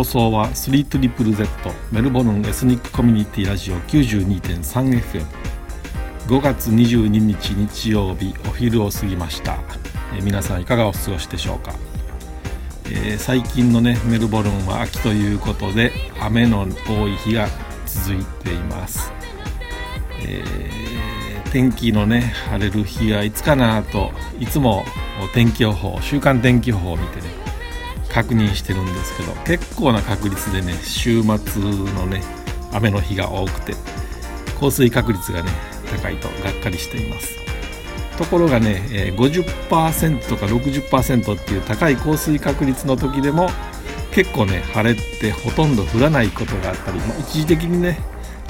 放送は 3ZZZ メルボルンエスニックコミュニティラジオ 92.3FM 5月22日日曜日お昼を過ぎました、え、皆さんいかがお過ごしでしょうか、えー、最近のねメルボルンは秋ということで雨の多い日が続いています、えー、天気のね晴れる日はいつかなといつも天気予報週間天気予報を見てね確認してるんですけど結構な確率でね週末のね雨の日が多くて降水確率がね高いとがっかりしています。ところがね、50%とか60%っていう高い降水確率の時でも結構ね晴れってほとんど降らないことがあったり、まあ、一時的にね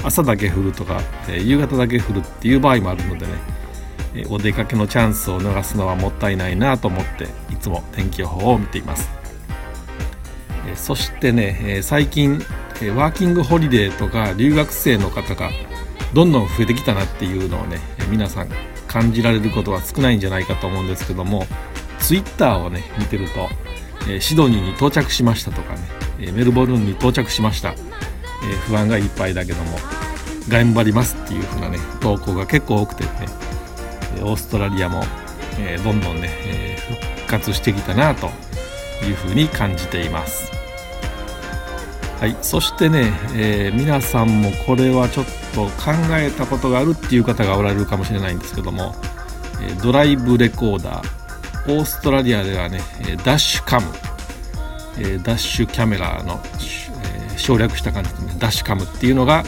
朝だけ降るとか、え、夕方だけ降るっていう場合もあるのでね、え、お出かけのチャンスを逃すのはもったいないなと思っていつも天気予報を見ています。そしてね最近ワーキングホリデーとか留学生の方がどんどん増えてきたなっていうのをね皆さん感じられることは少ないんじゃないかと思うんですけどもツイッターをね見てるとシドニーに到着しましたとかねメルボルンに到着しました不安がいっぱいだけども頑張りますっていう風なね投稿が結構多くてねオーストラリアもどんどんね復活してきたなという風に感じています。はい、そしてね、えー、皆さんもこれはちょっと考えたことがあるっていう方がおられるかもしれないんですけども、えドライブレコーダーオーストラリアではねダッシュカム、えダッシュキャメラの、え省略した感じでねダッシュカムっていうのが、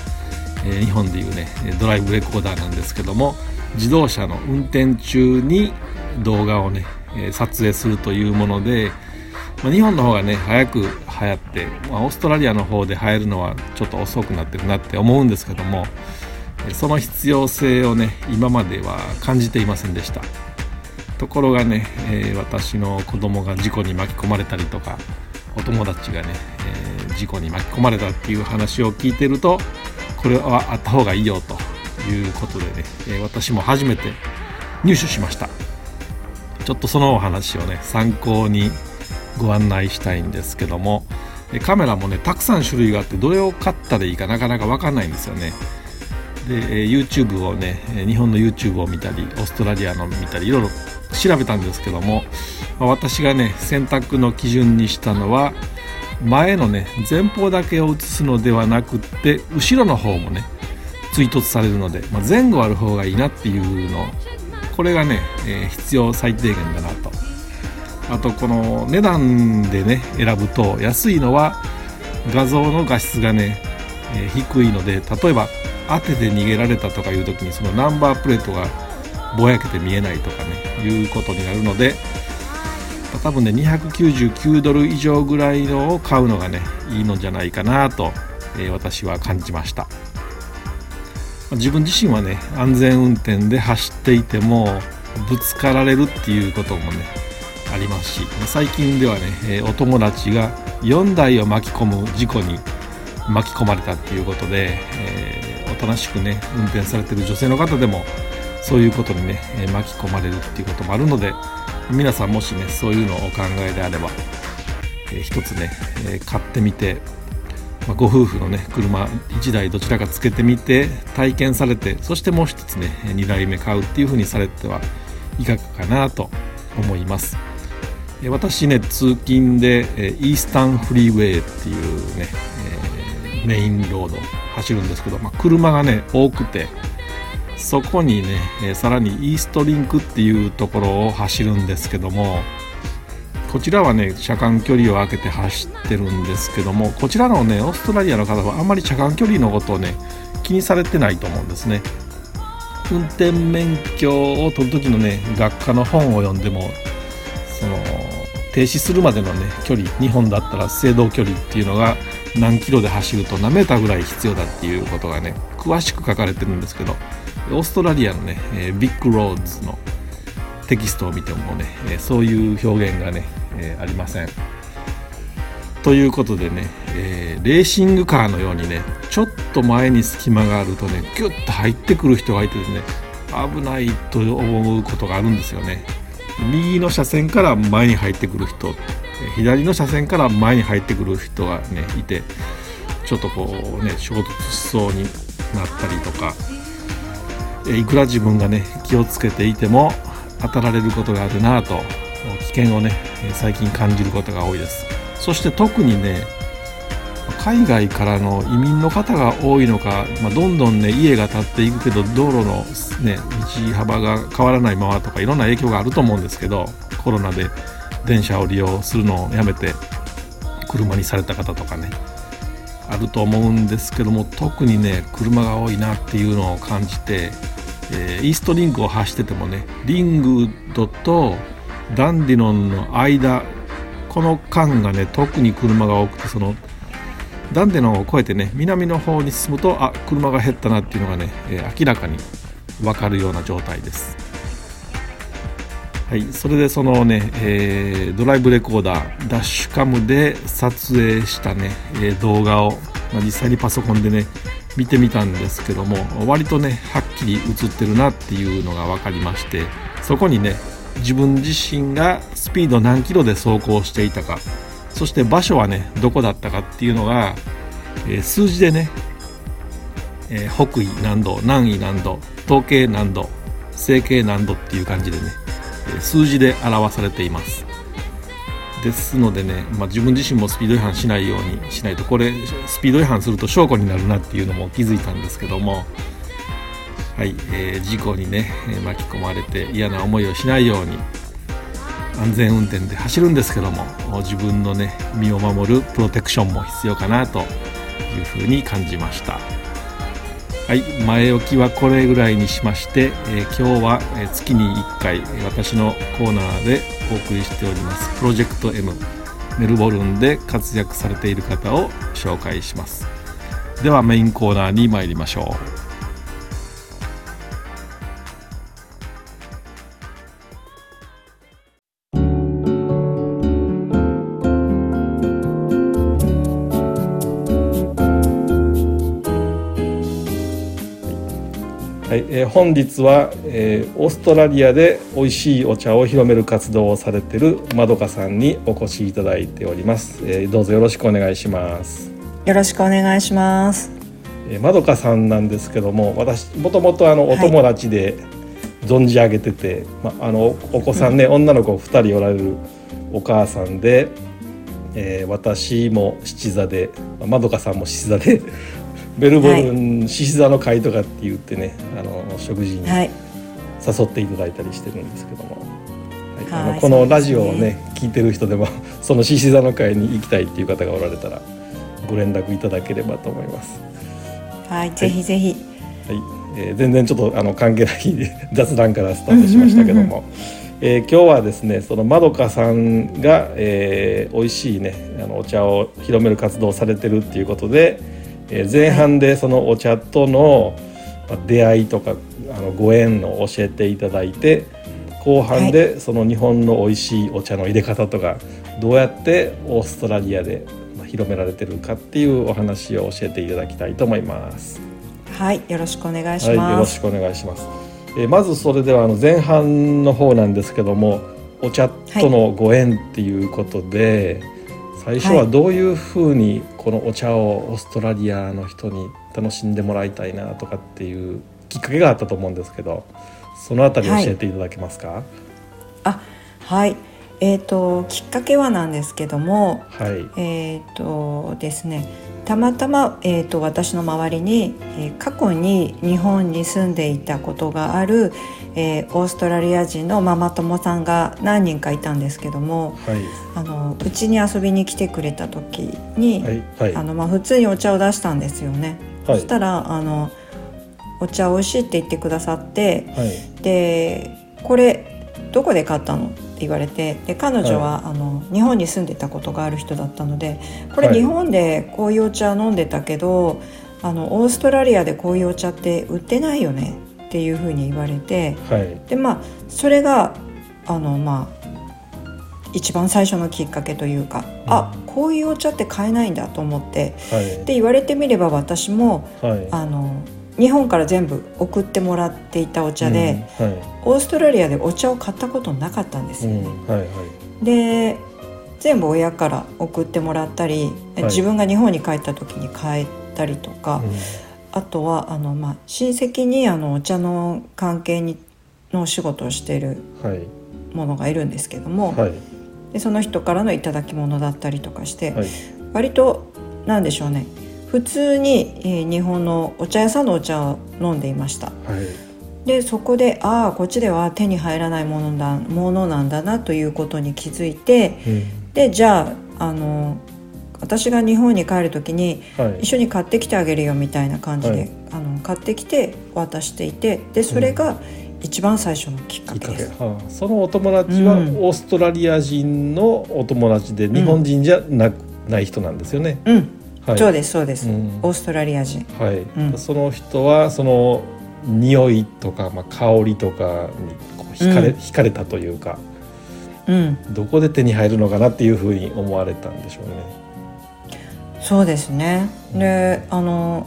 え日本でいうねドライブレコーダーなんですけども自動車の運転中に動画をね撮影するというもので、まあ、日本の方がね早く流行って、まあ、オーストラリアの方で流行るのはちょっと遅くなってるなって思うんですけどもその必要性をね今までは感じていませんでした。ところがね、えー、私の子供が事故に巻き込まれたりとかお友達がね、えー、事故に巻き込まれたっていう話を聞いてるとこれはあった方がいいよということでね、えー、私も初めて入手しました。ちょっとそのお話をね参考にご案内したいんですけどもカメラもねたくさん種類があってどれを買ったらいいかなかなか分かんないんですよね。で YouTube をね日本の YouTube を見たりオーストラリアの見たりいろいろ調べたんですけども私がね選択の基準にしたのは前のね前方だけを映すのではなくって後ろの方もね追突されるので、まあ、前後ある方がいいなっていうの。これがね、えー、必要最低限だなとあとこの値段でね選ぶと安いのは画像の画質がね、え、低いので例えば当てて逃げられたとかいう時にそのナンバープレートがぼやけて見えないとかねいうことになるので多分ね299ドル以上ぐらいのを買うのがねいいのじゃないかなと、えー、私は感じました。自分自身はね安全運転で走っていてもぶつかられるっていうこともねありますし最近ではね、えお友達が4台を巻き込む事故に巻き込まれたっていうことで、えー、おとなしくね運転されてる女性の方でもそういうことにね巻き込まれるっていうこともあるので皆さんもしねそういうのをお考えであれば、えー、一つね、え、買ってみて、まあ、ご夫婦のね車1台どちらかつけてみて体験されてそしてもう一つね2台目買うっていうふうにされてはいかがかなと思います。私ね通勤でイースタンフリーウェイっていうね、えー、メインロード走るんですけど、まあ、車がね多くてそこにね、さらにイーストリンクっていうところを走るんですけどもこちらはね車間距離を空けて走ってるんですけどもこちらのねオーストラリアの方はあんまり車間距離のことをね気にされてないと思うんですね。運転免許を取る時のね学科の本を読んでもその停止するまでのね距離日本だったら制動距離っていうのが何キロで走ると何メーターぐらい必要だっていうことがね詳しく書かれてるんですけどオーストラリアのね、えー、ビッグローズのテキストを見てもね、えー、そういう表現がね、えー、ありません。ということでね、え、レーシングカーのようにねちょっと前に隙間があるとねギュッと入ってくる人がいてね危ないと思うことがあるんですよね。右の車線から前に入ってくる人左の車線から前に入ってくる人がねいてちょっとこうね衝突しそうになったりとかいくら自分がね気をつけていても当たられることがあるなと危険をね最近感じることが多いです。そして特にね海外からの移民の方が多いのか、まあ、どんどんね家が建っていくけど道路の、ね、道幅が変わらないままとかいろんな影響があると思うんですけどコロナで電車を利用するのをやめて車にされた方とかねあると思うんですけども特にね車が多いなっていうのを感じて、えー、イーストリンクを走っててもねリングドとダンディノンの間この間がね特に車が多くてそのダンディノンを越えてね南の方に進むとあ車が減ったなっていうのがね、えー、明らかに分かるような状態です。はい、それでそのね、えー、ドライブレコーダーダッシュカムで撮影したね、えー、動画を、まあ、実際にパソコンでね見てみたんですけども割とねはっきり映ってるなっていうのが分かりましてそこにね自分自身がスピード何キロで走行していたかそして場所はねどこだったかっていうのが、えー、数字でね、えー、北緯何度南緯何度統計何度整形何度っていう感じでねえ数字で表されています。ですのでね、まあ、自分自身もスピード違反しないようにしないとこれスピード違反すると証拠になるなっていうのも気づいたんですけどもはい、えー、事故にね巻き込まれて嫌な思いをしないように安全運転で走るんですけども自分のね身を守るプロテクションも必要かなというふうに感じました。はい、前置きはこれぐらいにしまして、えー、今日は月に1回私のコーナーでお送りしておりますプロジェクト M メルボルンで活躍されている方を紹介しますではメインコーナーに参りましょうえー、本日は、えー、オーストラリアで美味しいお茶を広める活動をされているまどかさんにお越しいただいております、えー、どうぞよろしくお願いします。よろしくお願いします。えー、まどかさんなんですけども私もともとあのお友達で存じ上げてて、はい、まあのお子さんね、うん、女の子2人おられるお母さんで、えー、私も七座でまどかさんも七座でベルボルン獅子座の会とかって言ってねあの食事に誘っていただいたりしてるんですけども、はい、あのこのラジオをね、ね、聞いてる人でも その獅子座の会に行きたいっていう方がおられたらご連絡いただければと思います。はい、はい、ぜひぜひ。はい、えー、全然ちょっとあの関係ない 雑談からスタートしましたけども。えー、今日はですねそのまどかさんが、えー、美味しいねあのお茶を広める活動をされてるっていうことで、え前半でそのお茶との出会いとかあのご縁を教えていただいて後半でその日本の美味しいお茶の入れ方とかどうやってオーストラリアで広められてるかっていうお話を教えていただきたいと思います。はい、よろしくお願いします。はい、よろしくお願いします。えまずそれではあの前半の方なんですけども、お茶とのご縁っていうことで、はい、最初はどういうふうにこのお茶をオーストラリアの人に楽しんでもらいたいなとかっていうきっかけがあったと思うんですけどそのあたり教えていただけますか、はい、あはい。えーと、きっかけはなんですけども、はい、えっ、ー、とですねたまたま、えーと、私の周りに、えー、過去に日本に住んでいたことがある、えー、オーストラリア人のママ友さんが何人かいたんですけども、はい、あのうちに遊びに来てくれた時に、はい。はい、あのまあ、普通にお茶を出したんですよね。そしたらあのお茶美味しいって言ってくださって、でこれどこで買ったの？言われてで彼女は、はい、あの日本に住んでたことがある人だったのでこれ日本でこういうお茶飲んでたけど、あのオーストラリアでこういうお茶って売ってないよねっていうふうに言われて、はい、でまあそれがあのまあ一番最初のきっかけというか、うん、あこういうお茶って買えないんだと思って、はい、で言われてみれば私も、はい、あの日本から全部送ってもらっていたお茶で、うん。はい、オーストラリアでお茶を買ったことなかったんですよ。ね。うん。はいはい、で全部親から送ってもらったり、はい。自分が日本に帰った時に帰ったりとか、あとはあの、まあ、親戚にあのお茶の関係にのお仕事をしてい。るものがいるんですけども、はい。でその人からの頂き物だったりとかして、はい。割となんでしょうね普通に、えー日本のお茶屋さんのお茶を飲んでいました。はい。でそこでああこっちでは手に入らないものだものなんだなということに気づいてうん。でじゃああの私が日本に帰る時にはい。一緒に買ってきてあげるよみたいな感じで、はい。あの買ってきて渡していてでそれが一番最初のきっかけ、けです。はあ、そのお友達はうん。オーストラリア人のお友達で日本人じゃなく、ない人なんですよね。うん、はい、そうですそうです、うん。オーストラリア人。はい、うん。その人はその匂いとか、まあ、香りとかにこう惹かれ、うん。惹かれたというかうん、どこで手に入るのかなっていうふうに思われたんでしょうね。そうですね。で、あの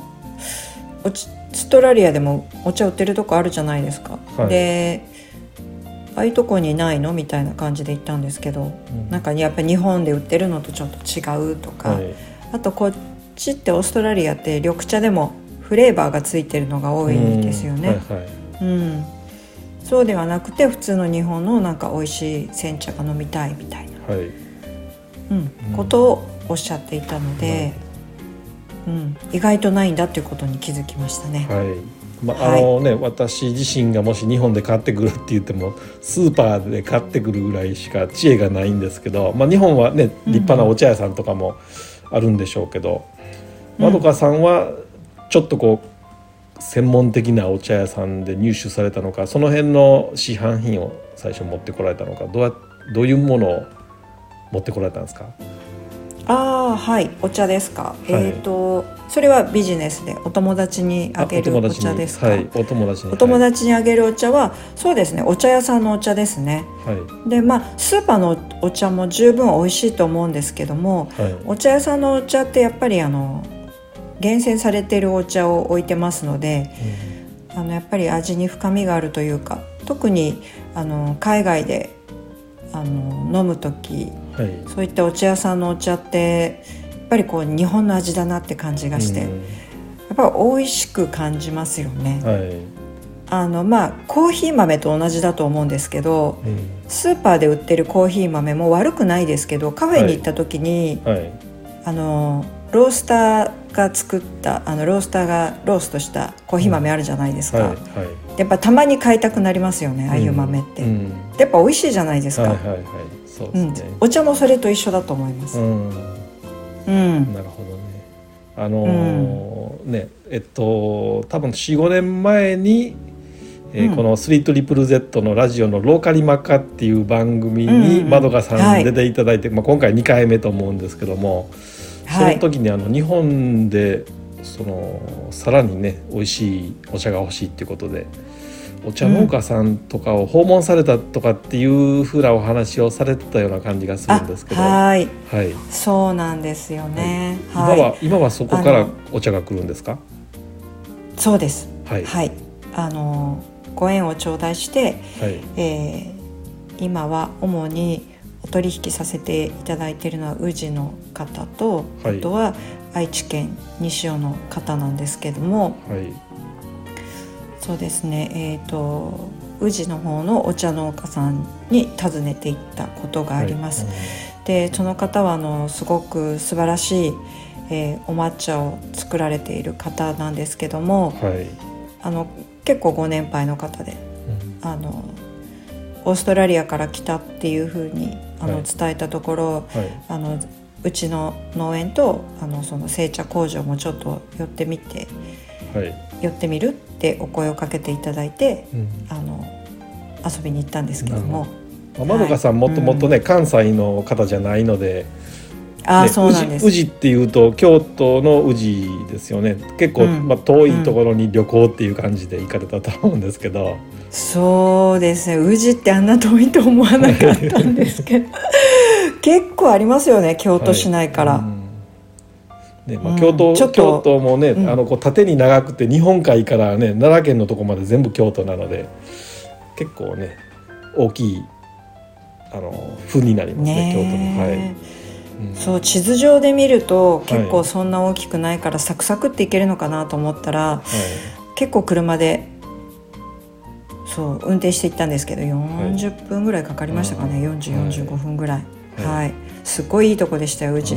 オーストラリアでもお茶売ってるとこあるじゃないですか。はい。で、ああいうとこにないのみたいな感じで言ったんですけど、うん。なんかやっぱり日本で売ってるのとちょっと違うとか、はい。あとこっちってオーストラリアって緑茶でもフレーバーがついてるのが多いんですよね。うん。はいはい。うん、そうではなくて普通の日本のなんか美味しい煎茶が飲みたいみたいな、はい。うん。ことをおっしゃっていたので、うん、意外とないんだっていうことに気づきましたね。はい。まあはい。あのね、私自身がもし日本で買ってくるって言ってもスーパーで買ってくるぐらいしか知恵がないんですけど、まあ、日本はね立派なお茶屋さんとかもあるんでしょうけど、うん。まどかさんはちょっとこう専門的なお茶屋さんで入手されたのかその辺の市販品を最初持ってこられたのかどうやどういうものを持ってこられたんですか？ああはいお茶ですか、い。えっ、とそれはビジネスでお友達にあげるお茶ですか、はい、お友達に。お友達にあげるお茶はそうですねお茶屋さんのお茶ですね。はい。はいでまあスーパーのお茶も十分美味しいと思うんですけどもはい。お茶屋さんのお茶ってやっぱりあの厳選されているお茶を置いてますのであのやっぱり味に深みがあるというか特にあの海外であの飲む時はい。そういったお茶屋さんのお茶ってやっぱりこう日本の味だなって感じがして、やうん。っぱり美味しく感じますよね。はい。あのまあコーヒー豆と同じだと思うんですけどうん。スーパーで売ってるコーヒー豆も悪くないですけどカフェに行った時に、はい。あのロースターが作ったあのロースターがローストしたコーヒー豆あるじゃないですか、はい。はい。やっぱたまに買いたくなりますよねああいう豆って、うん。やっぱ美味しいじゃないですか、はいはいはいそううんですね、お茶もそれと一緒だと思います、うん。うん。なるほどね。あのーねえっと多分45年前に、えーうん。この「スリートリプル Z」のラジオの「ローカリマカ」っていう番組うんにうん。まどかさはいん出ていただいて、まあ、今回2回目と思うんですけども、はい。その時にあの日本でそのさらにね美味しいお茶が欲しいっていうことでお茶農家さんとかを訪問されたとかっていうふうなお話をされてたような感じがするあんですけど、はい。はい、そうなんですよね、今はい。は今はそこからお茶が来るんですか？そうです。はい。はい。あのご縁を頂戴して、はい。えー今は主にお取引させていただいているのは宇治の方と、はい。あとは愛知県西尾の方なんですけどもはいそうですね。えっ、と宇治の方のお茶農家さんに訪ねていったことがあります。でその方はあのすごく素晴らしい、えーお抹茶を作られている方なんですけどもはい、はいあの結構ご年配の方であのオーストラリアから来たっていうふうにあの、はい。伝えたところはい。あのうちの農園とあのその製茶工場もちょっと寄ってみてはい、寄ってみるってお声をかけていただいてうん。あの遊びに行ったんですけども。まあまどかさんもともとね、関西の方じゃないので、ああ、ねそうなんです。宇治っていうと京都の宇治ですよね。結構、うん。まあ、遠いところに旅行っていう感じで行かれたと思うんですけど、そうですね。宇治ってあんな遠いと思わなかったんですけど。結構ありますよね京都市内から。はい。うんねまあ、うん京都、ちょっと京都もね、うん。あのこう縦に長くて日本海からね奈良県のとこまで全部京都なので結構ね大きいあの風になりますね京都の。はい。ねそう地図上で見ると結構はいそんな大きくないからサクサクっていけるのかなと思ったらは結構車でそう運転して行ったんですけど40分ぐらいかかりましたかね、うん4045分ぐらい。はい。はい、すごいいいとこでしたようい。ち、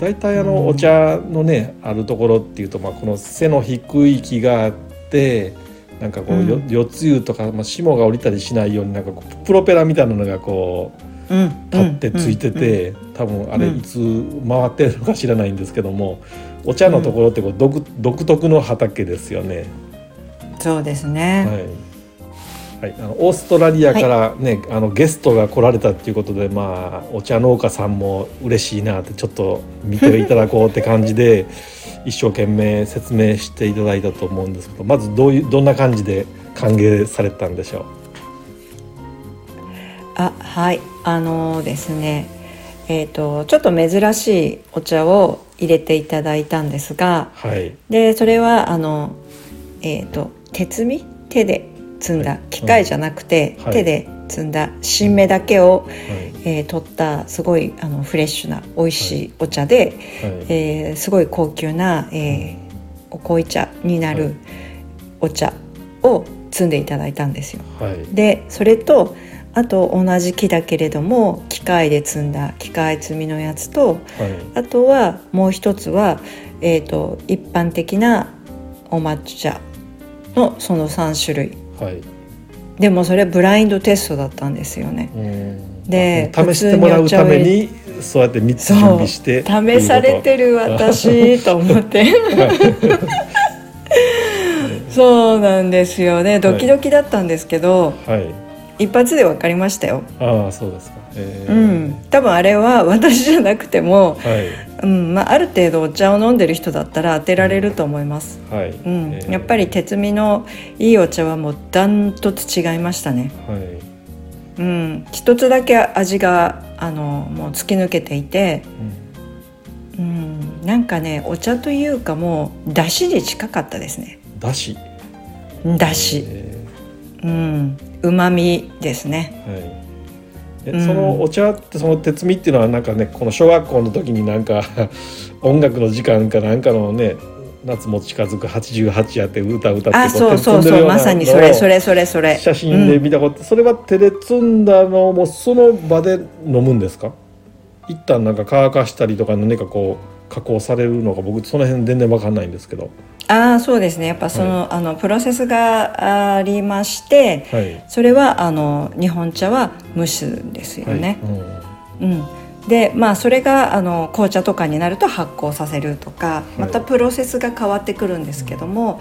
大体あの、うん。お茶のねあるところっていうと、まあ、この背の低い木があってなんかこう、ようん。四つ湯とか、まあ、霜が降りたりしないようになんかこうプロペラみたいなのがこううん、立ってついてて、多分あれうん。いつ回ってるのか知らないんですけども、お茶のところってこう独独特の畑ですよね。うんそうですね、はい、はい、あのオーストラリアからね、あのゲストが来られたっていうことでまあお茶農家さんも嬉しいなってちょっと見ていただこうって感じで 一生懸命説明していただいたと思うんですけどまずどういうどんな感じで歓迎されたんでしょあはい。あのですねえっ、とちょっと珍しいお茶を入れていただいたんですがう。はい、でそれはあのえっ、と鉄み？手で摘んだ、はい機械じゃなくて、はい。手で摘んだ新芽だけを、はい。えー取ったすごいあのフレッシュな美味しいお茶で、はい。えーすごい高級な、えーお濃茶になはい。るお茶を摘んでいただいたんですよ。はい。でそれとあと同じ木だけれども機械で摘んだ機械摘みのやつとはい。あとはもう一つは、えー、と一般的なお抹茶のその3種類はい。でもそれブラインドテストだったんですよね。うん。で試してもらうためにそうやって3つ準備して試されてる私と思って。そうなんですよね。ドキドキだったんですけど、はい。一発で分かりましたよ。ああそうですか、えー。うん、多分あれは私じゃなくても、はいうんまあ、ある程度お茶を飲んでる人だったら当てられると思います。はい、うん。えー。やっぱり鉄味のいいお茶はもうダントツ違いましたね。はい。うん、一つだけ味があのもう突き抜けていて、うん、なんかねお茶というかもうだしに近かったですね。だしだし、えうん、旨味ですね。ーはいそのお茶ってその鉄味っていうのはなんかねこの小学校の時になんか 音楽の時間かなんかのね夏も近づく88やって歌歌ってあ、こそうそうそう、まさにそれそれそれそれ。写真で見たこと、それは手で摘んだのもその場で飲むんですか？一旦なんか乾かしたりとか何かこう加工されるのか僕その辺全然わかんないんですけどああそうですね。やっぱその,、あのプロセスがありましてはい。それはあの日本茶は蒸すんですよね。はい。うん。でまあそれがあの紅茶とかになると発酵させるとかい。またプロセスが変わってくるんですけども、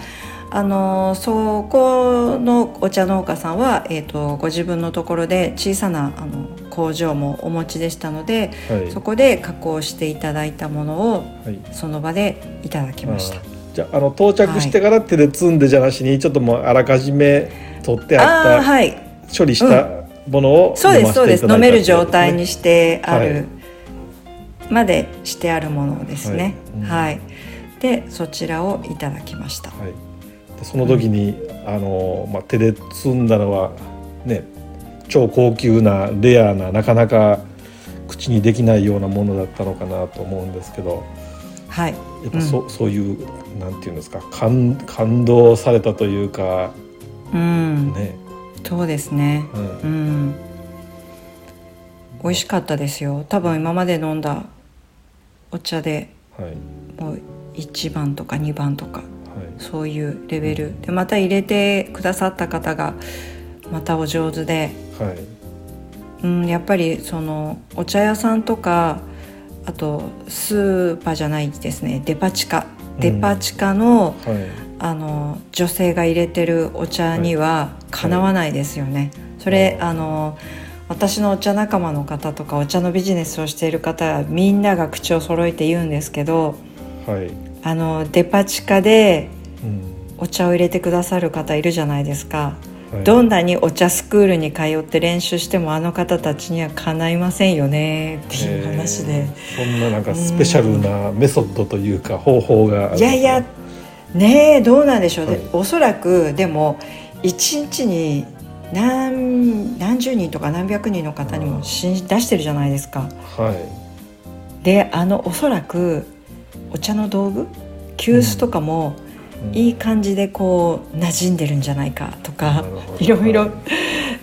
あのそこのお茶農家さんは、えー、とご自分のところで小さなあの工場もお持ちでしたのでうんはい。そこで加工していただいたものをはい。その場でいただきましたじゃああの到着してから手で摘んでじゃなしにちょっともうあらかじめ取ってあったはい。処理したものをそうですそうです。飲める状態にししてある、はい。までしてあるものですね。はい。はい、でそちらをいただきました。はい、でその時に、あのまあ、手で摘んだのはね超高級なレアななかなか口にできないようなものだったのかなと思うんですけどはい。やっぱそ,、うそういうなんていうんですか感感動されたというかうん、ね、そうですね。うん。うん。美味しかったですよ。多分今まで飲んだお茶ではい。もう1番とか2番とかはい。そういうレベル。でまた入れてくださった方がまたお上手で。はい。うん、やっぱりそのお茶屋さんとかあとスーパーじゃないですね。デパ地下。デパ地下の,、はい。あの女性が入れてるお茶にはかなわないですよね。それあの私のお茶仲間の方とかお茶のビジネスをしている方はみんなが口を揃えて言うんですけどはい、あのデパ地下でうん。お茶を入れてくださる方いるじゃないですか。はい、どんなにお茶スクールに通って練習してもあの方たちにはかないませんよねっていう話で、えーそんななんかスペシャルなメソッドというか方法があるんいやいやねえどうなんでしょう。ね、はい。おそらくでも1日に何何十人とか何百人の方にもし出してるじゃないですか。はい。であのおそらくお茶の道具急須とかもうんいい感じでこう馴染んでるんじゃないかとかいろいろ。はい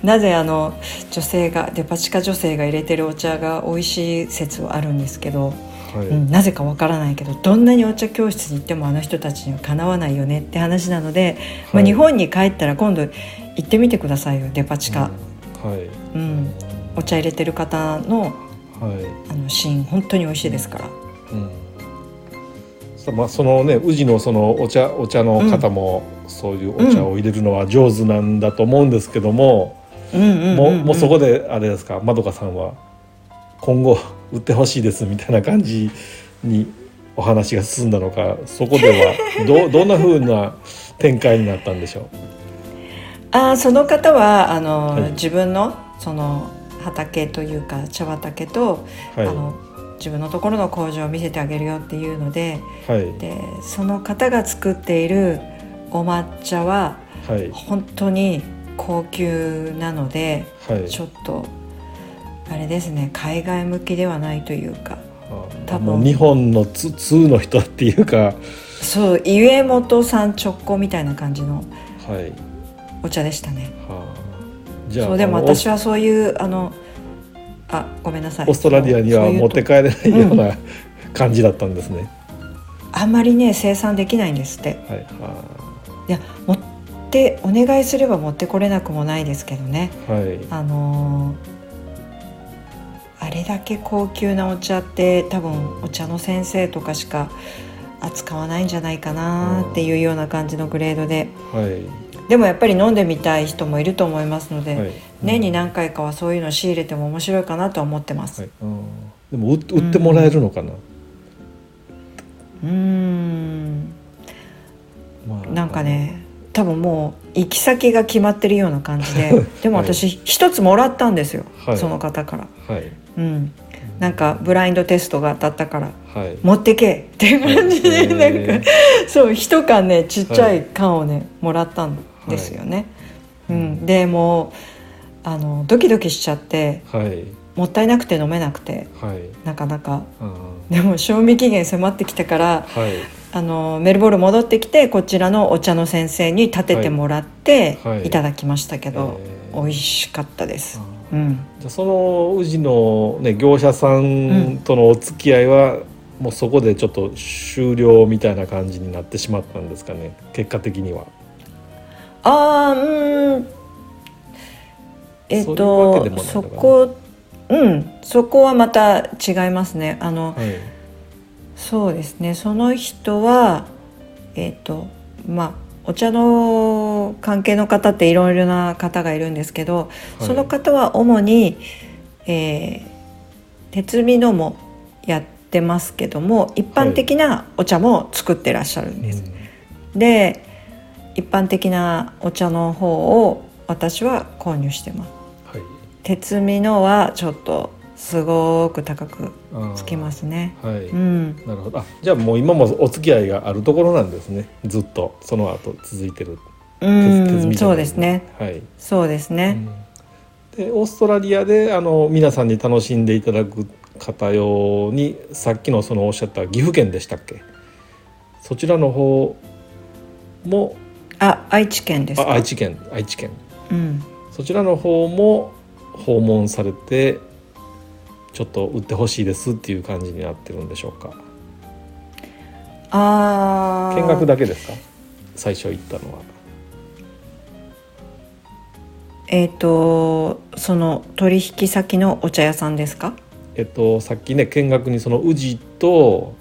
なぜあの女性がデパ地下女性が入れてるお茶が美味しい説はあるんですけど、はい。うん、なぜかわからないけどどんなにお茶教室に行ってもあの人たちにはかなわないよねって話なので、まあ、はい。日本に帰ったら今度行ってみてくださいよデパ地下、うん。はい。うん、お茶入れてる方のはい。あのシーン本当に美味しいですから。うん。さまあそのね宇治のそのお茶お茶の方もそういうお茶を入れるのは上手なんだと思うんですけども、もうもうそこであれですかまどかさんは今後売ってほしいですみたいな感じにお話が進んだのかそこでは どうどんな風な展開になったんでしょう？あーその方はあの、はい。自分のその畑というか茶畑と、はい。あの自分のところの工場を見せてあげるよっていうのではい。でその方が作っているお抹茶ははい。本当に高級なのではい。ちょっとあれですね海外向きではないというかあ多分。日本のつ通の人っていうか。そう家元さん直行みたいな感じのはい。お茶でしたね。はあ。じゃあそうでも私はそういうあのあごめんなさい。オーストラリアには持って帰れないような感じだったんですね。あんまりね生産できないんですって。はい。はいや持ってお願いすれば持ってこれなくもないですけどね。いはい。あのーあれだけ高級なお茶って多分お茶の先生とかしか扱わないんじゃないかなっていうような感じのグレードで。はい。でもやっぱり飲んでみたい人もいると思いますので、はい年に何回かはそういうの仕入れても面白いかなとは思ってます。はい。うんでも売売ってもらえるのかな？うーん。まあ。なんかね多分もう行き先が決まってるような感じででも私一つもらったんですよ、はい。その方から。はい。うん、なんかブラインドテストが当たったからはい。持ってけっていう感じでなんかそう一缶ねちっちゃい缶をねもらったんですよね。うん、でもうあのドキドキしちゃってはい。もったいなくて飲めなくてはい。なかなか。うんでも賞味期限迫ってきたからはい。あのメルボルン戻ってきてこちらのお茶の先生に立ててもらってはい。ただきましたけど、えー。美味しかったです。あうん、じゃあその宇治のね業者さんとのお付き合いは、もうそこでちょっと終了みたいな感じになってしまったんですかね結果的には。あーうんえっ、とそこうんそこはまた違いますね。あの、はい。そうですね。その人はえっ、とまあお茶の関係の方っていろいろな方がいるんですけど、はい。その方は主に、えー、鉄美のもやってますけども一般的なお茶も作ってらっしゃるんです。で一般的なお茶の方を私は購入してます。はい鉄美のはちょっとすごく高くあつきますね。はい、うん、なるほど。あじゃあもう今もお付き合いがあるところなんですね。ずっと。その後続いてる。うん、美そうですね。はい、そうですね。でオーストラリアであの皆さんに楽しんでいただく方用にさっきのそのおっしゃった岐阜県でしたっけ？そちらの方もあ、愛知県です愛知県。愛知県。うん、そちらの方も訪問されてちょっと売ってほしいですっていう感じになってるんでしょうかああ。見学だけですか？最初行ったのはえっ、とその取引先のお茶屋さんですか？えっとさっきね見学にその宇治と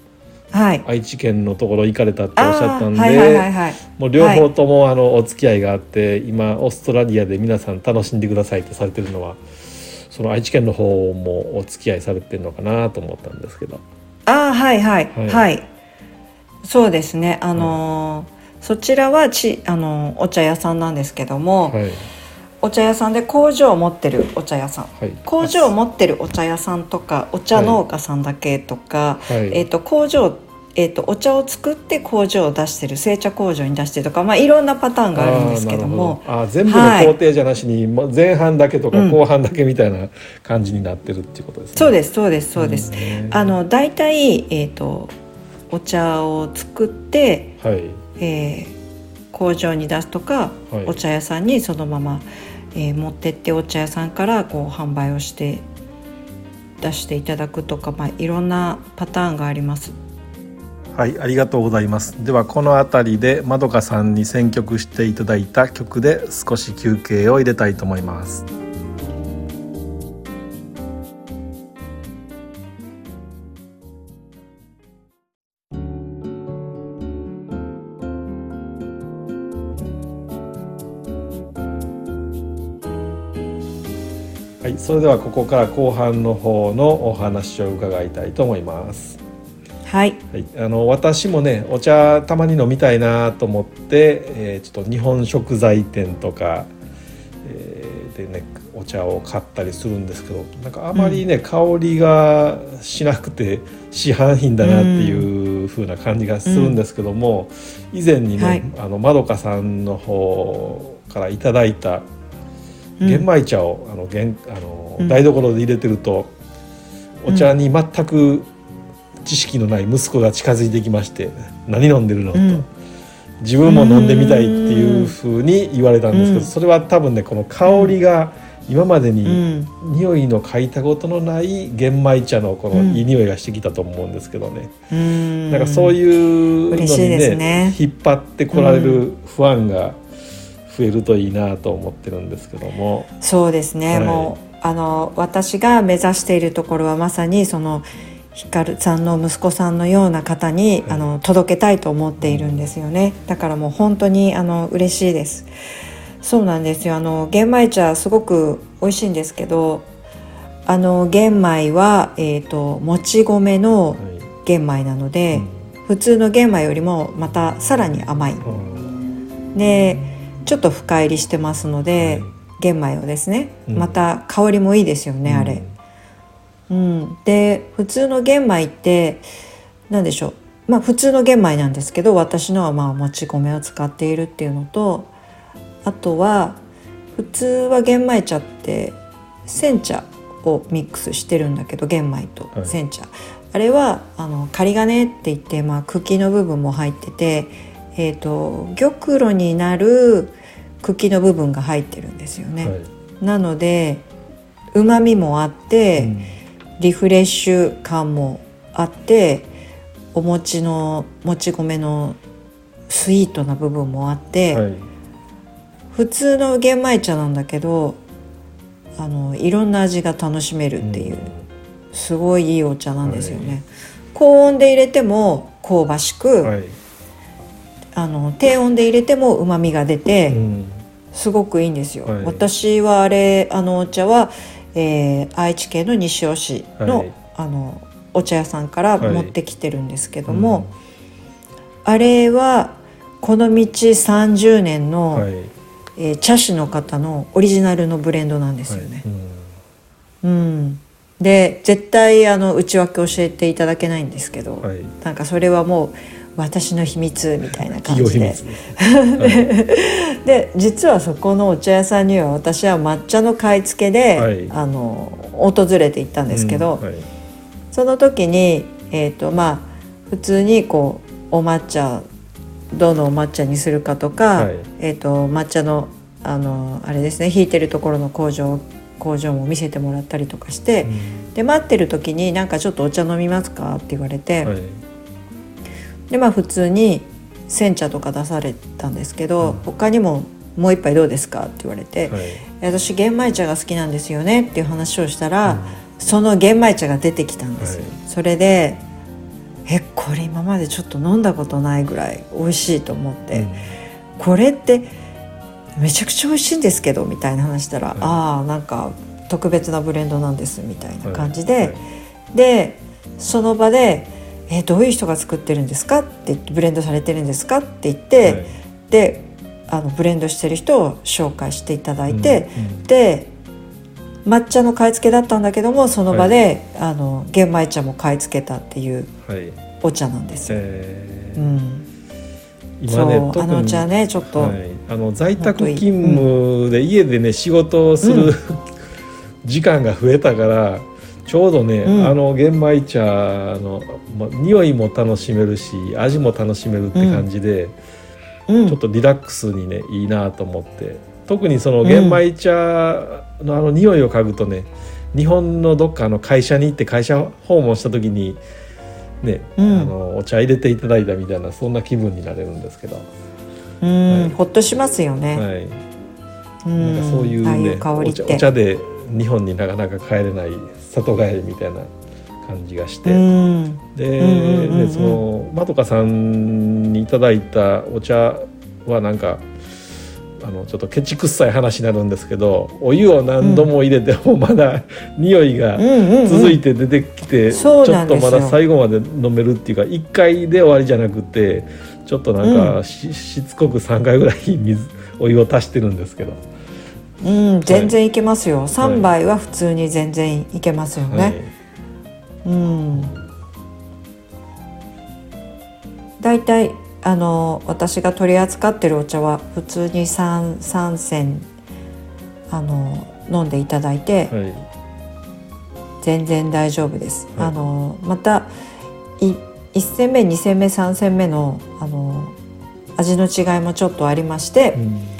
はい。愛知県のところ行かれたっておっしゃったんで、はいはいはいはい。もう両方ともあのお付き合いがあって、今オーストラリアで皆さん楽しんでくださいってされてるのはその愛知県の方もお付き合いされてるのかなと思ったんですけど。ああはいはい。はい。はい、そうですね。あのーそちらはちあのーお茶屋さんなんですけども、はい。お茶屋さんで工場を持ってるお茶屋さん。はい。工場を持ってるお茶屋さんとかお茶農家さんだけとか、はい。えー、と工場えーと、お茶を作って工場を出してる製茶工場に出してるとか、まあ、いろんなパターンがあるんですけども。あ全部の工程じゃなしに、はい、前半だけとか後半だけみたいな感じになってるっていうことですね。そうですそうですそうです。あの大体、えーと、お茶を作って、はい。えー、工場に出すとか、はい、お茶屋さんにそのまま、えー、持ってってお茶屋さんからこう販売をして出していただくとか、まあ、いろんなパターンがあります。はいありがとうございますではこの辺りでまどかさんに選曲していただいた曲で少し休憩を入れたいと思いますはい、それではここから後半の方のお話を伺いたいと思います。はい、はい、あの私もねお茶たまに飲みたいなと思って、えー、ちょっと日本食材店とか、えー、でねお茶を買ったりするんですけどなんかあまりね、うん、香りがしなくて市販品だなっていう風な感じがするんですけども、うん、以前にね、はい、あのまどかさんの方からいただいた玄米茶を、あの玄あの台所で入れてるとお茶に全く知識のない息子が近づいてきまして「何飲んでるの?」と、うん、自分も飲んでみたいっていうふうに言われたんですけど、それは多分ねこの香りが今までに匂いの嗅いたことのない玄米茶のこのいい匂いがしてきたと思うんですけどね、うん、なんかそういうのにね、ね、引っ張ってこられるファンが増えるといいなと思ってるんですけども。そうですね、はい、もうあの私が目指しているところはまさにそのひかるさんの息子さんのような方に、あの届けたいと思っているんですよね。だからもう本当にあの嬉しいです。そうなんですよ。あの玄米茶すごく美味しいんですけどあの玄米は、えーと、もち米の玄米なので、はい、普通の玄米よりもまたさらに甘い、でちょっと深入りしてますので、はい、玄米をですね、また香りもいいですよね、あれ。うん、で普通の玄米って何でしょう。まあ普通の玄米なんですけど私のはまあもち米を使っているっていうのとあとは普通は玄米茶って煎茶をミックスしてるんだけど玄米と煎茶、はい、あれはあの仮金って言って、まあ、茎の部分も入ってて、えーと、玉露になる茎の部分が入ってるんですよね。はい、なのでうまみもあって、うんリフレッシュ感もあってお餅のもち米のスイートな部分もあって、はい、普通の玄米茶なんだけどあのいろんな味が楽しめるっていう、うん、すごいいいお茶なんですよね。はい、高温で入れても香ばしく、はい、あの低温で入れてもうまみが出て、うん、すごくいいんですよ。私はあれあのお茶はえー、愛知県の西尾市のはい、あのお茶屋さんから持ってきてるんですけども、はいうん、あれはこの道30年の、はい、えー、茶師の方のオリジナルのブレンドなんですよね。うん、うん、で絶対あの内訳教えていただけないんですけど、はい、なんかそれはもう私の秘密みたいな感じで。で実はそこのお茶屋さんには私は抹茶の買い付けで、はい、あの訪れて行ったんですけど、うん。はい、その時に、えーとまあ、普通にこうお抹茶どのお抹茶にするかとか、はい、えーと、抹茶のあのあれですね引いてるところの工場工場も見せてもらったりとかして、うん、で待ってる時に「なんかちょっとお茶飲みますか?」って言われて。でまあ普通に煎茶とか出されたんですけど、うん、他にも「もう一杯どうですか?」って言われて、はい、私玄米茶が好きなんですよね？っていう話をしたら、うん、その玄米茶が出てきたんですよ。はい、それでえこれ今までちょっと飲んだことないぐらい美味しいと思って、うん、これってめちゃくちゃ美味しいんですけど？みたいな話したら、はい、ああなんか特別なブレンドなんですみたいな感じで、でその場でえー、どういう人が作ってるんですか?」ってブレンドされてるんですか?」って言って、はい、であのブレンドしてる人を紹介していただいて、うんうん、で抹茶の買い付けだったんだけどもその場で、はい、あの玄米茶も買い付けたっていうお茶なんです。よ。えー。うん、今ねそうあのお茶ねちょっと、はい、あの在宅勤務で家でね仕事をする、うん。時間が増えたからちょうどね、うん。あの玄米茶の、ま、匂いも楽しめるし味も楽しめるって感じで、うん。ちょっとリラックスにねいいなと思って。特にその玄米茶のあの匂いを嗅ぐとね日本のどっかの会社に行って会社訪問した時にね、うん。あのお茶入れていただいたみたいなそんな気分になれるんですけど、うん。はい。ほっとしますよね。はい、うん。なんかそういうああいねうお茶で日本になかなか帰れない里帰りみたいな感じがして、うん。で、うんうんうんそのまどかさんにいただいたお茶はなんかあのちょっとケチくっさい話になるんですけどお湯を何度も入れてもまだ匂いがうんうんうん。続いて出てきて、うょっとなんですよ。まだ最後まで飲めるっていうか1回で終わりじゃなくてちょっとなんかし,、しつこく3回ぐらい水お湯を足してるんですけど。うん、全然いけますよ。三杯は普通に全然いけますよね。はいうん。だいたいあの私が取り扱ってるお茶は普通に三三銭あの飲んでいただいてはい全然大丈夫です。はいあのまたい一煎目二煎目三煎目のあの味の違いもちょっとありまして、うん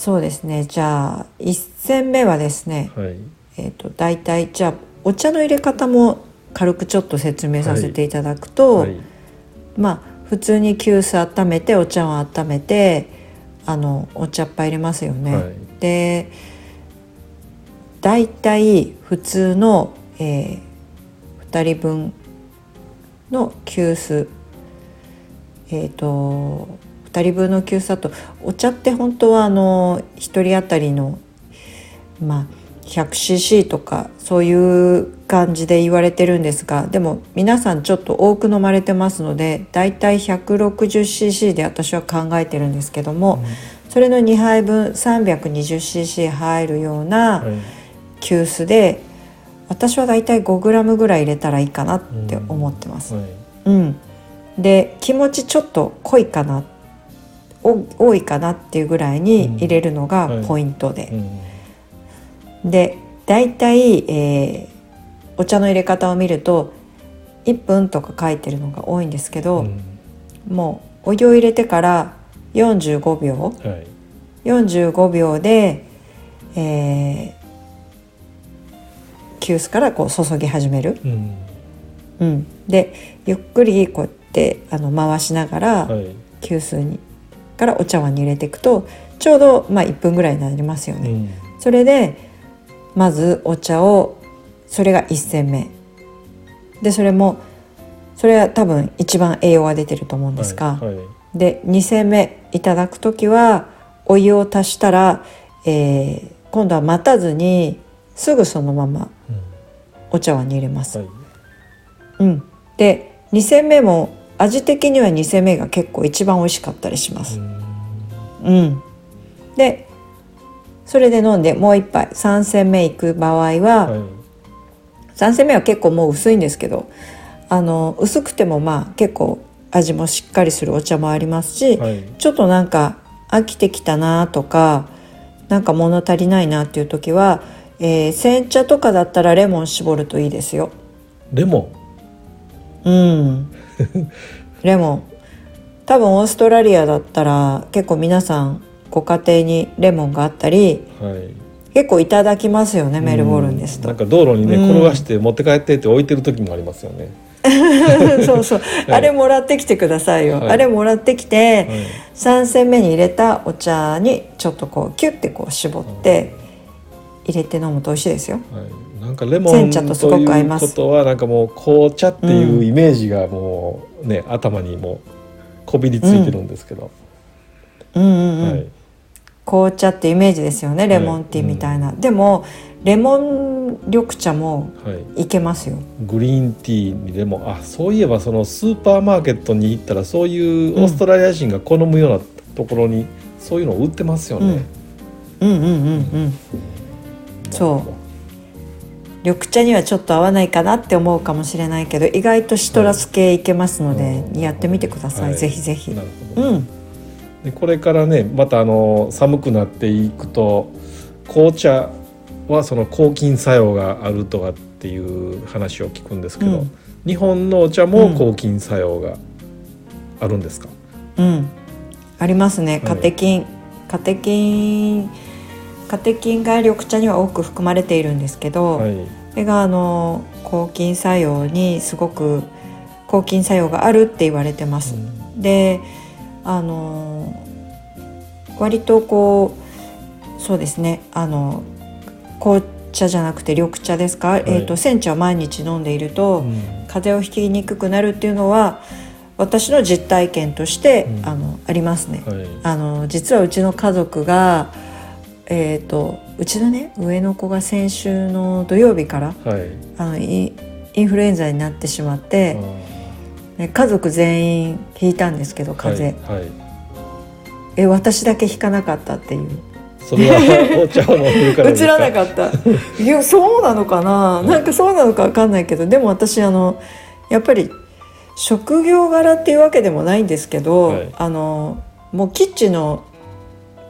そうですね。じゃあ一煎目はですね。はいえー、と大体じゃあお茶の入れ方も軽くちょっと説明させていただくと、はいまあ普通に急須温めてお茶を温めてあのお茶っ葉入れますよね。はいで大体普通の、え2人分の急須えっ、と2人分の急須だとお茶って本当はあの1人当たりのまあ 100cc とかそういう感じで言われてるんですがでも皆さんちょっと多く飲まれてますのでだいたい 160cc で私は考えてるんですけども、それの2杯分 320cc 入るようなはい。急須で私はだいたい 5g ぐらい入れたらいいかなって思ってます。はい。うん、で気持ちちょっと濃いかなお多いかなっていうぐらいに入れるのがポイントで。うん。で大体、えーお茶の入れ方を見ると1分とか書いてるのが多いんですけど、うん。もうお湯を入れてから45秒はい。45秒で、えー急須からこう注ぎ始める、うん。うん、でゆっくりこうやってあの回しながら、はい。急須にからお茶碗に入れていくとちょうど、まあ、1分ぐらいになりますよね。うん。それでまずお茶をそれが1煎目。でそれもそれは多分一番栄養が出てると思うんですが、はいはい。で2煎目いただく時はお湯を足したら、えー今度は待たずにすぐそのままうん。お茶碗に入れます。はい。うん、で2煎目も味的には2煎目が結構一番美味しかったりします。うん、でそれで飲んでもう一杯3煎目いく場合は、はい。3煎目は結構もう薄いんですけどあの薄くてもまあ結構味もしっかりするお茶もありますし、はい。ちょっとなんか飽きてきたなとかなんか物足りないなっていう時は、えー煎茶とかだったらレモン絞るといいですよ。レモうん、レモン。多分オーストラリアだったら結構皆さんご家庭にレモンがあったりンはい。結構いただきますよねメルボルンですと。うんなん。か道路にねうん。転がして持って帰ってって置いてる時もありますよね。そうそう、あれもらってきてくださいよ。はい。あれもらってきて、はい。3煎目に入れたお茶にちょっとこうキュッてこう絞って入れて飲むと美味しいですよ。はい、なんかレモンとすごく合います。ことはなんかもう紅茶っていうイメージがもうね、頭にもうこびりついてるんですけど、うん。うんうん。はい、紅茶ってイメージですよねレモンティーみたいな、でもレモン緑茶もはい、いけますよ。グリーンティーにレモンあそういえばそのスーパーマーケットに行ったらそういうオーストラリア人が好むようなところにそういうのを売ってますよね。うんうんうん。うん。そう緑茶にはちょっと合わないかなって思うかもしれないけど意外とシトラス系いけますので、うんやってみてください、はい。ぜひぜひ。うん。でこれからねまたあの寒くなっていくと紅茶はその抗菌作用があるとかっていう話を聞くんですけど、うん。日本のお茶も抗菌作用があるんですか、うん。ありますね。はい。カテキン、カテキンカテキンが緑茶には多く含まれているんですけど、はい。それがあの抗菌作用にすごく抗菌作用があるって言われてます。であの割とこうそうですねあの紅茶じゃなくて緑茶ですか、い。えー、と煎茶を毎日飲んでいると、うん。風邪をひきにくくなるっていうのは私の実体験として、うん。あのありますね。はい。あの実はうちの家族が、えー、とうちのね上の子が先週の土曜日からはい。あのイインフルエンザになってしまって家族全員ひいたんですけどー風邪、はいはい。え私だけひかなかったっていう。それはお茶を飲んでるから 映らなかった。いやそうなのかな？なんかそうなのかわかんないけどでも私あのやっぱり職業柄っていうわけでもないんですけど、はい。あのもうキッチンの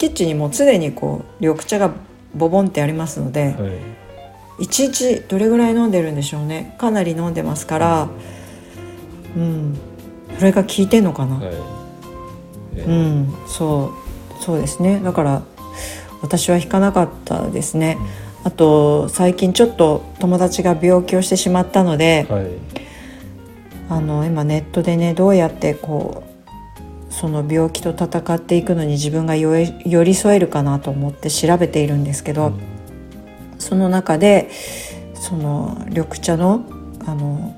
キッチンにもう常にこう緑茶がボボンってありますので、はい。一日どれぐらい飲んでるんでしょうね。かなり飲んでますからうん。それが効いてんのかな、はい。えうーん。そう。そうですね。だから私は引かなかったですね、あと最近ちょっと友達が病気をしてしまったので、はい。あの今ネットでねどうやってこうその病気と戦っていくのに自分が寄り寄り添えるかなと思って調べているんですけど、その中でその緑茶のあの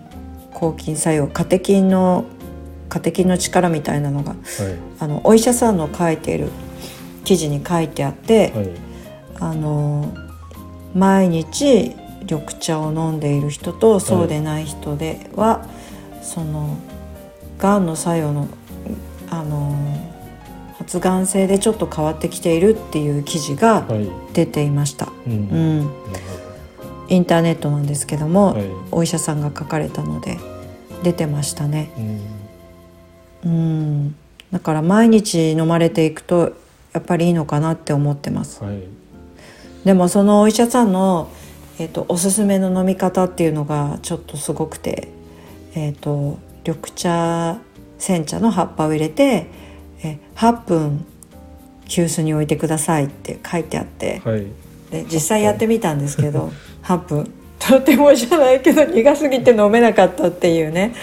抗菌作用カテキンのカテキンの力みたいなのがはい。あのお医者さんの書いている記事に書いてあって、はい。あの毎日緑茶を飲んでいる人とそうでない人では、そのがんの作用のあの発がん性でちょっと変わってきているっていう記事がはい。出ていました。うん。うん、なるインターネットなんですけども、はい。お医者さんが書かれたので出てましたね。うん。うん、だから毎日飲まれていくとやっぱりいいのかなって思ってます。はい。でもそのお医者さんの、えっとおすすめの飲み方っていうのがちょっとすごくて、えっと緑茶煎茶の葉っぱを入れてえ8分急須に置いてくださいって書いてあってはい。で実際やってみたんですけど 8分とてもじゃないけど苦すぎて飲めなかったっていうね、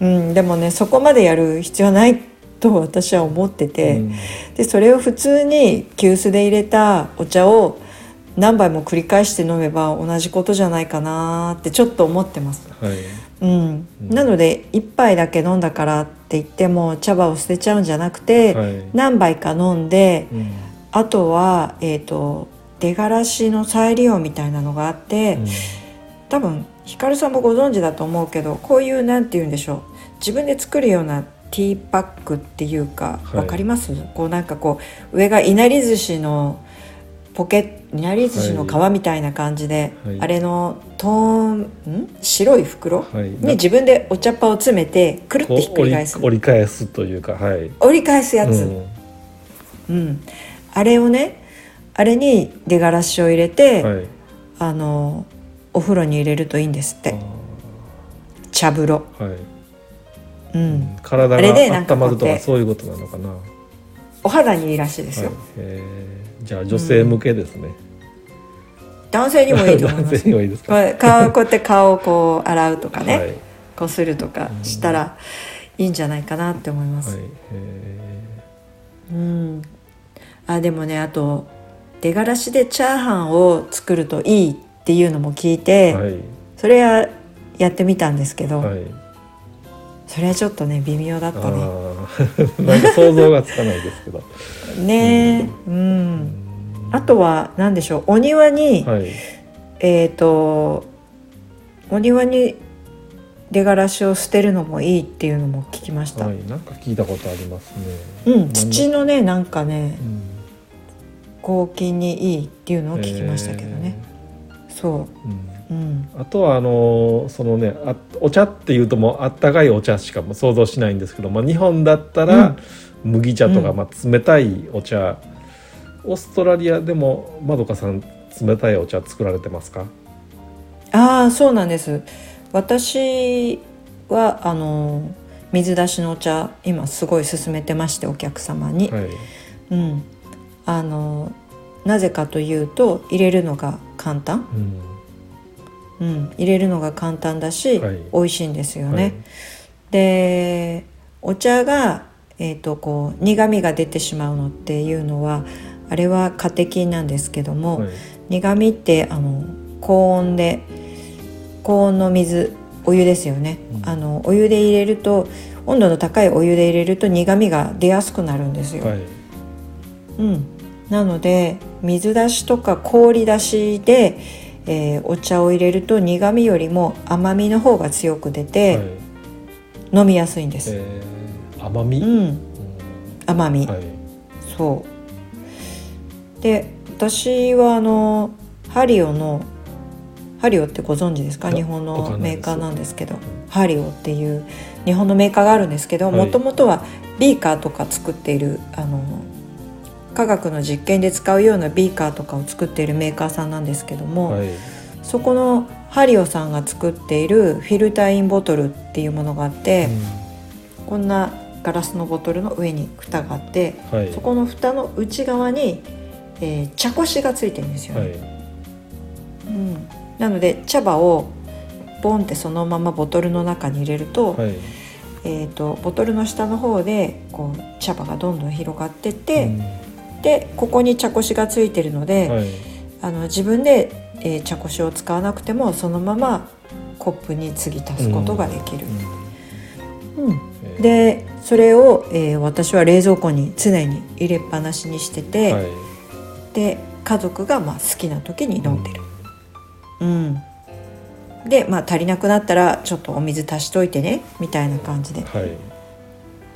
はい。うん、でもねそこまでやる必要ないと私は思ってて。うん。でそれを普通に急須で入れたお茶を何杯も繰り返して飲めば同じことじゃないかなってちょっと思ってます。はい。うん、うん。なので1杯だけ飲んだからって言っても茶葉を捨てちゃうんじゃなくて、はい。何杯か飲んでうん。あとは、えー、と出がらしの再利用みたいなのがあって、うん。多分ひかるさんもご存知だと思うけどこういうなんて言うんでしょう。自分で作るようなティーパックっていうかはい。わかります、こうなんかこう上がいなり寿司のポケいなり寿司の皮みたいな感じで、はい。あれのトーンん？白い袋？はい。に自分でお茶っ葉を詰めてくるってひっく折りり返す。折り返すというかはい。折り返すやつ、うん。うん。あれをねあれに出がらしを入れて、はい。あのお風呂に入れるといいんですって。茶風呂。うん、体が温まるとかそういうことなのかな、はお肌にいいらしいですい。よ、えーじゃあ女性向けですね、男性にもいいと思いま 男すいいですか？こう顔こうやって顔をこう洗うとかね、はい。こするとかしたらいいんじゃないかなって思います、はい。えうん。あでもねあと出がらしでチャーハンを作るといいっていうのも聞いて、ーはい。それはやってみたんですけど、はいそれはちょっとね微妙だっあたね。ー。なんか想像がつかないですけど。ねえ。うん。あとは何でしょう？お庭に、はい。えっ、とお庭に出がらしを捨てるのもいいっていうのも聞きました、はい。なんか聞いたことありますね。うん。土のねなんかねうん。抗菌にいいっていうのを聞きましたけどね、そえーうんううん。あとはあのそのねあお茶っていうともうあったかいお茶しかも想像しないんですけど、まあ、日本だったら麦茶とか、うん。まあ、冷たいお茶。オーストラリアでもまどかさん冷たいお茶作られてますか？ああそうなんです。私はあの水出しのお茶今すごい勧めてましてお客様に、はい。うん、あのなぜかというと入れるのが簡単、うんうん、入れるのが簡単だし、はい。美味しいんですよね。はい。でお茶が、えー、とこう苦味が出てしまうのっていうのはあれはカテキンなんですけども、はい。苦味ってあの高温で高温の水お湯ですよね、うん。あのお湯で入れると温度の高いお湯で入れると苦味が出やすくなるんですよ。はい。うん、なので水出しとか氷出しで、えーお茶を入れると苦味よりも甘みの方が強く出て、はい。飲みやすいんです。えー甘み、うん、うん。甘み、はい。そう。で私はあのハリオのハリオってご存知ですか？日本のメーカーなんですけど。ハリオっていう日本のメーカーがあるんですけどはい。もともとはビーカーとか作っているあの科学の実験で使うようなビーカーとかを作っているメーカーさんなんですけども、はい。そこのハリオさんが作っているフィルターインボトルっていうものがあって、こんなガラスのボトルの上に蓋があってうんはい。そこの蓋の内側に、えー茶こしがついてるんですよね、はい。うん、なので茶葉をボンってそのままボトルの中に入れると,、はい。えー、とボトルの下の方でこう茶葉がどんどん広がってって、うんでここに茶こしがついてるので、はい。あの自分で、えー茶こしを使わなくてもそのままコップに継ぎ足すことができる。うんえー。でそれを、えー私は冷蔵庫に常に入れっぱなしにしてて、はい。で家族がまあ好きな時に飲んでる。うん。でまあ足りなくなったらちょっとお水足しといてねみたいな感じで、はい。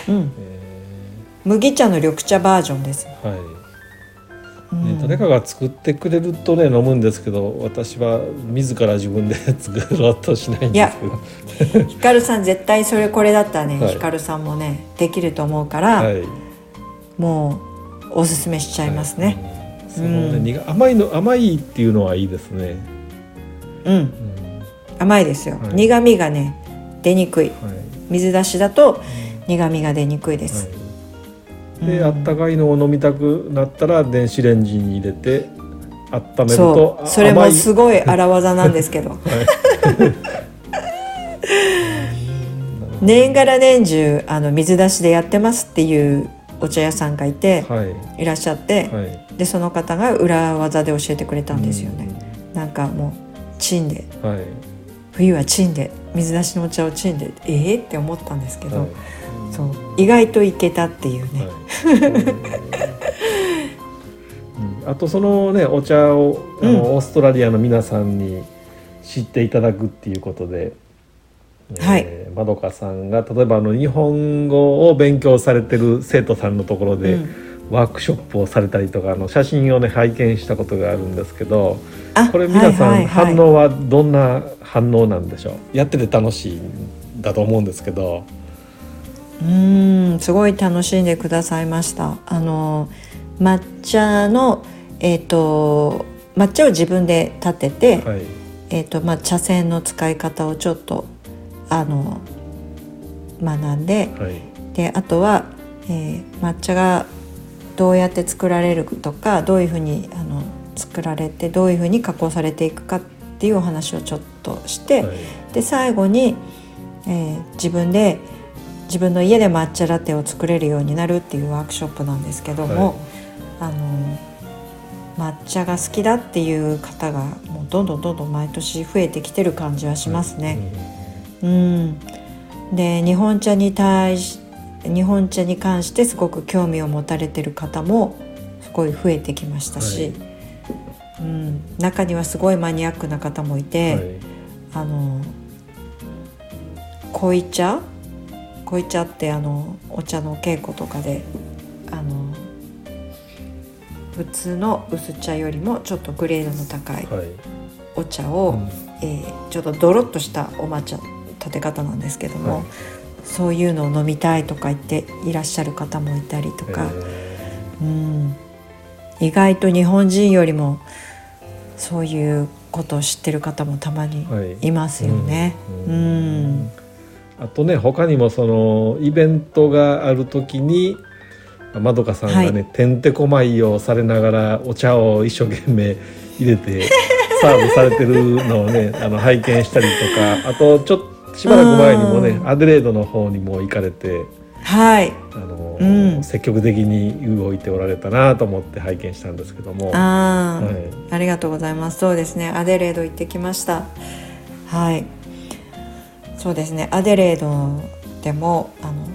うん、え麦茶の緑茶バージョンです。ーはい。うんね、誰かが作ってくれるとね飲むんですけど私は自ら自分で 作ろうとしないんですけど。ヒカルさん絶対それこれだったらね、はい。ヒカルさんもねできると思うから、はい。もうおすすめしちゃいますね。はい。そのねうん苦甘いの甘いっていうのはいいですね、うん、うん。甘いですよ、はい。苦味がね出にくい。はい。水出しだと苦味が出にくいです、はいで、うん。あったかいのを飲みたくなったら電子レンジに入れて温めるとそれもすごい荒技なんですけど。年がら年中あの水出しでやってますっていうお茶屋さんがいて、はい。いらっしゃって、はい。でその方が裏技で教えてくれたんですよね、なんかもうチンで。うんはい。冬はチンで。水出しのお茶をチンで。えー、って思ったんですけど、はいそう。意外といけたっていうね、はい。うん。あとそのねお茶をあの、うん。オーストラリアの皆さんに知っていただくっていうことで、はい。えーまどかさんが例えばあの日本語を勉強されてる生徒さんのところで、うん。ワークショップをされたりとかあの写真をね拝見したことがあるんですけどあこれ皆さん、はいはいはい。反応はどんな反応なんでしょう？やってて楽しいんだと思うんですけど。うーんすごい楽しんでくださいました。あの抹茶のえっ、と抹茶を自分で立てて、はい。えっ、とまあ茶筅の使い方をちょっとあの学んではい。であとは、えー抹茶がどうやって作られるとかどういうふうにあの作られてどういうふうに加工されていくかっていうお話をちょっとして、はい。で最後に、えー自分で自分の家で抹茶ラテを作れるようになるっていうワークショップなんですけども、あの抹茶が好きだっていう方がもうどんどんどんどん毎年増えてきてる感じはしますね。うん、で日本茶に対し日本茶に関してすごく興味を持たれてる方もすごい増えてきましたし、うん、中にはすごいマニアックな方もいて。はい。あの濃茶濃茶ってあのお茶の稽古とかであの普通の薄茶よりもちょっとグレードの高いはい。お茶をうん。えー、ちょっとドロッとしたお抹茶立て方なんですけども、はい。そういうのを飲みたいとか言っていらっしゃる方もいたりとか、えうん、意外と日本人よりもそういうことを知ってる方もたまにはい。いますよね。ううん。ん、あとね他にもそのイベントがある時にまどかさんがね、はてんてこまいをされながらお茶を一生懸命入れて サーブされてるのをねあの拝見したりとかあとちょっとしばらく前にもねうんアデレードの方にも行かれてはいあの、うん積極的に動いておられたなと思って拝見したんですけども。あー、はいありがとうございます。そうですね。アデレード行ってきました。はい。そうですね。アデレードでもあの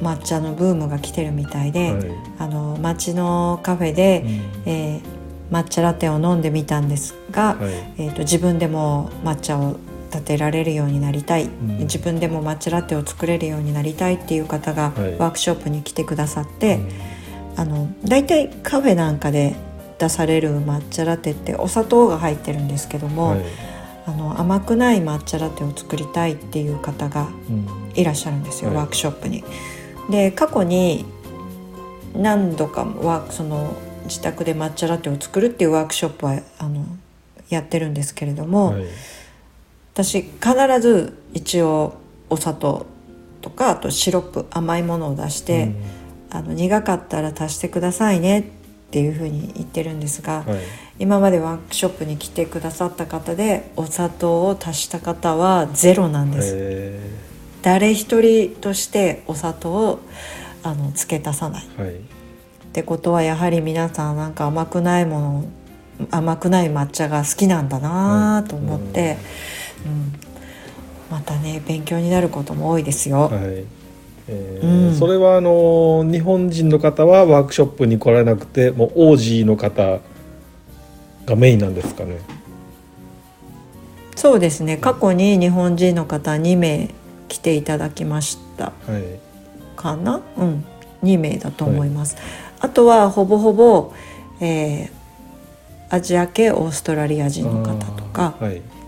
抹茶のブームが来てるみたいで、はい。あの街のカフェで、うん。えー抹茶ラテを飲んでみたんですが、はい。えー、と自分でも抹茶を立てられるようになりたい、ん。自分でも抹茶ラテを作れるようになりたいっていう方がはい。ワークショップに来てくださって、あの大体カフェなんかで出される抹茶ラテってお砂糖が入ってるんですけども、はいあの甘くない抹茶ラテを作りたいっていう方がうん。いらっしゃるんですよ、はい。ワークショップに。で過去に何度かワークその自宅で抹茶ラテを作るっていうワークショップはあのやってるんですけれども、はい。私必ず一応お砂糖とかあとシロップ甘いものを出して、あの苦かったら足してくださいねっていうふうに言ってるんですが、うんはい。今までワークショップに来てくださった方でお砂糖を足した方はゼロなんです。え誰一人としてお砂糖をあの付け足さない。はい。てことはやはり皆さんなんか甘くないもの甘くない抹茶が好きなんだなと思って、うん。またね勉強になることも多いですよ。はいえーうん。それはあの日本人の方はワークショップに来られなくてもうオージーの方がメインなんですかね？そうですね。過去に日本人の方2名来ていただきました。はい。かな？うん。2名だと思います、あとはほぼほぼ、えーアジア系オーストラリア人の方とか、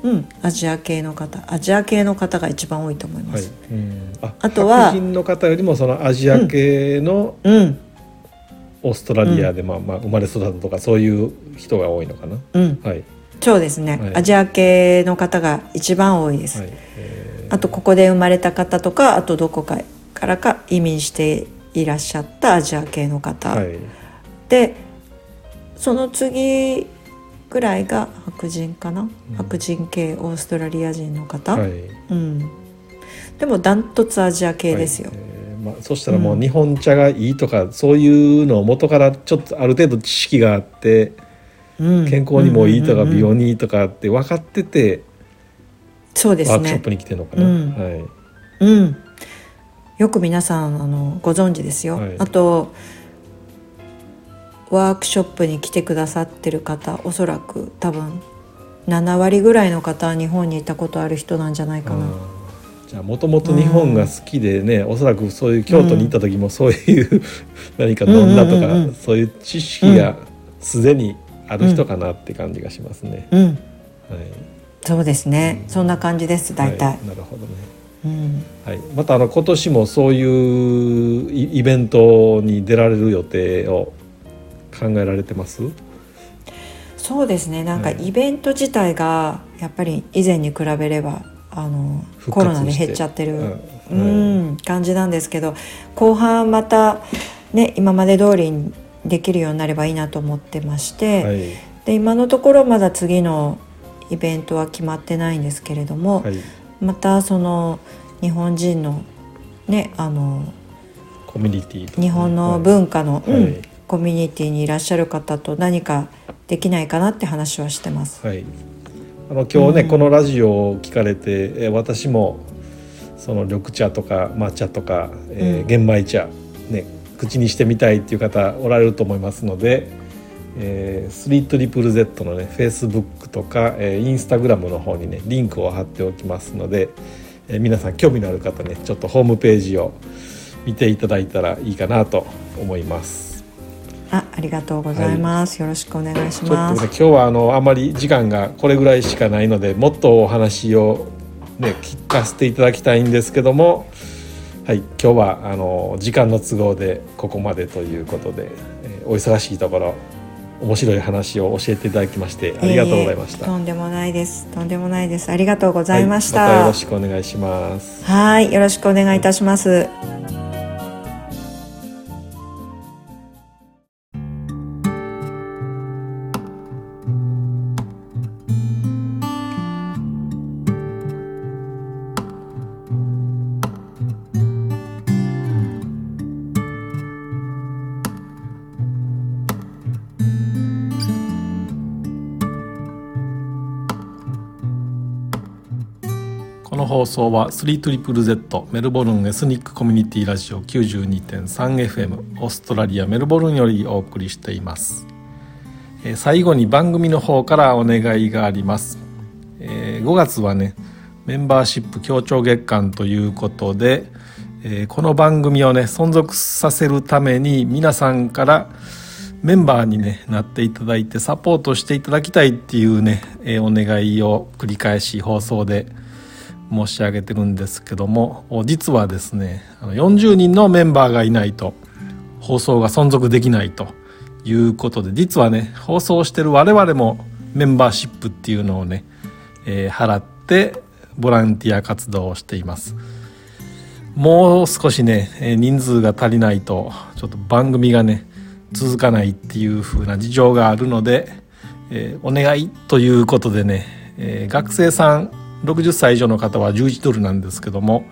うん、アジア系の方。アジア系の方が一番多いと思いまはい。す、うん。ああとは白人の方よりもそのアジア系のうん。オーストラリアで、まあまあ生まれ育ったとかそういう人が多いのかな。うん。はい。そうですね、はい。アジア系の方が一番多いです、はい。えー。あとここで生まれた方とかあとどこかからか移民していらっしゃったアジア系の方、はい。でその次ぐらいが白人かな、うん。白人系オーストラリア人の方、はい。うん、でもダントツアジア系ですよ、はい。えーまあ、そしたらもううん。日本茶がいいとか、そういうのを元からちょっとある程度知識があってうん。健康にもいいとかうんうんうん美容にいいとかって分かっててそうですね。ワークショップに来てるのかな？うん。はい。うん。よく皆さんあのご存知ですよ、はい。あとワークショップに来てくださってる方おそらく多分7割ぐらいの方は日本にいたことある人なんじゃないかな、じゃあもともと日本が好きでね、おそらくそういう京都に行った時もそういう 何か飲んだとか、うんうんうんうん。そういう知識がすでにある人かなって感じがしますね。うん。はい、そうですね、そんな感じです大体、はいなるほどね。うん。はい、またあの今年もそういうイイベントに出られる予定を考えられてます？そうですね。なんかはい。イベント自体がやっぱり以前に比べればあのコロナで減っちゃってる、ううんん感じなんですけど後半またね今まで通りにできるようになればいいなと思ってまして、はい。で今のところまだ次のイベントは決まってないんですけれども、はい、またその日本人のねあのコミュニティね。日本の文化の、はいうんはいコミュニティにいらっしゃる方と何かできないかなって話はしてます。はい、あの今日ね、うんこのラジオを聞かれて、えー私もその緑茶とか抹茶とか、えーうん玄米茶ね口にしてみたいっていう方おられると思いますので、えー、スリートリプル Z のね Facebook とか、えー、Instagram の方にねリンクを貼っておきますので、えー皆さん興味のある方ねちょっとホームページを見ていただいたらいいかなと思います。あありがとうございます、はい、よろしくお願いします、ね、今日はあのあまり時間がこれぐらいしかないのでもっとお話をね聞かせていただきたいんですけどもはい今日はあの時間の都合でここまでということで、えー、お忙しいところ面白い話を教えていただきましてありがとうございました、えー、とんでもないです。とんでもないです。ありがとうございました、はい、ま、よろしくお願いします。はいよろしくお願いいたします、放送は 3ZZZ メルボルンエスニックコミュニティラジオ 92.3FM オーストラリアメルボルンよりお送りしています、えー、最後に番組の方からお願いがあります、えー、5月はねメンバーシップ協調月間ということで、えー、この番組をね存続させるために皆さんからメンバーに、ね、なっていただいてサポートしていただきたいっていうね、えー、お願いを繰り返し放送で申し上げてるんですけども実はですね40人のメンバーがいないと放送が存続できないということで実はね放送してる我々もメンバーシップっていうのをね、えー、払ってボランティア活動をしています。もう少しね人数が足りないとちょっと番組がね続かないっていう風な事情があるので、えー、お願いということでね、えー、学生さん60歳以上の方は11ドルなんですけども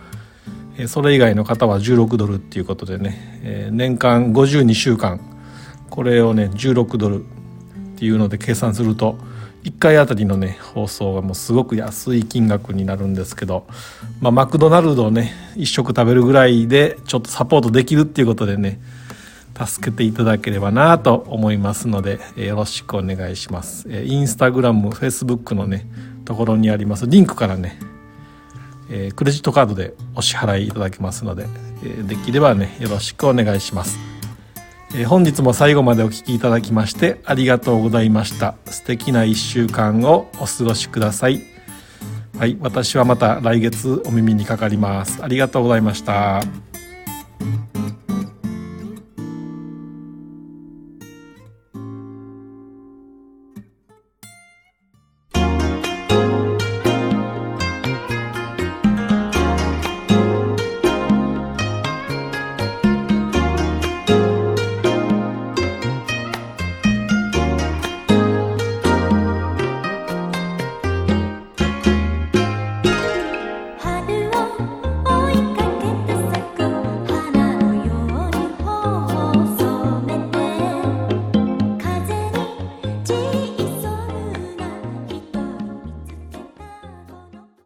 それ以外の方は16ドルっていうことでね年間52週間これをね16ドルっていうので計算すると1回あたりのね放送がもうすごく安い金額になるんですけど、まあ、マクドナルドをね1食食べるぐらいでちょっとサポートできるっていうことでね助けていただければなと思いますのでよろしくお願いします。インスタグラム、フェイスブックのねところにあります。リンクからね、えー、クレジットカードでお支払いいただけますので、えー、できればねよろしくお願いします、えー、本日も最後までお聴きいただきましてありがとうございました。素敵な1週間をお過ごしください。はい私はまた来月お耳にかかります。ありがとうございました。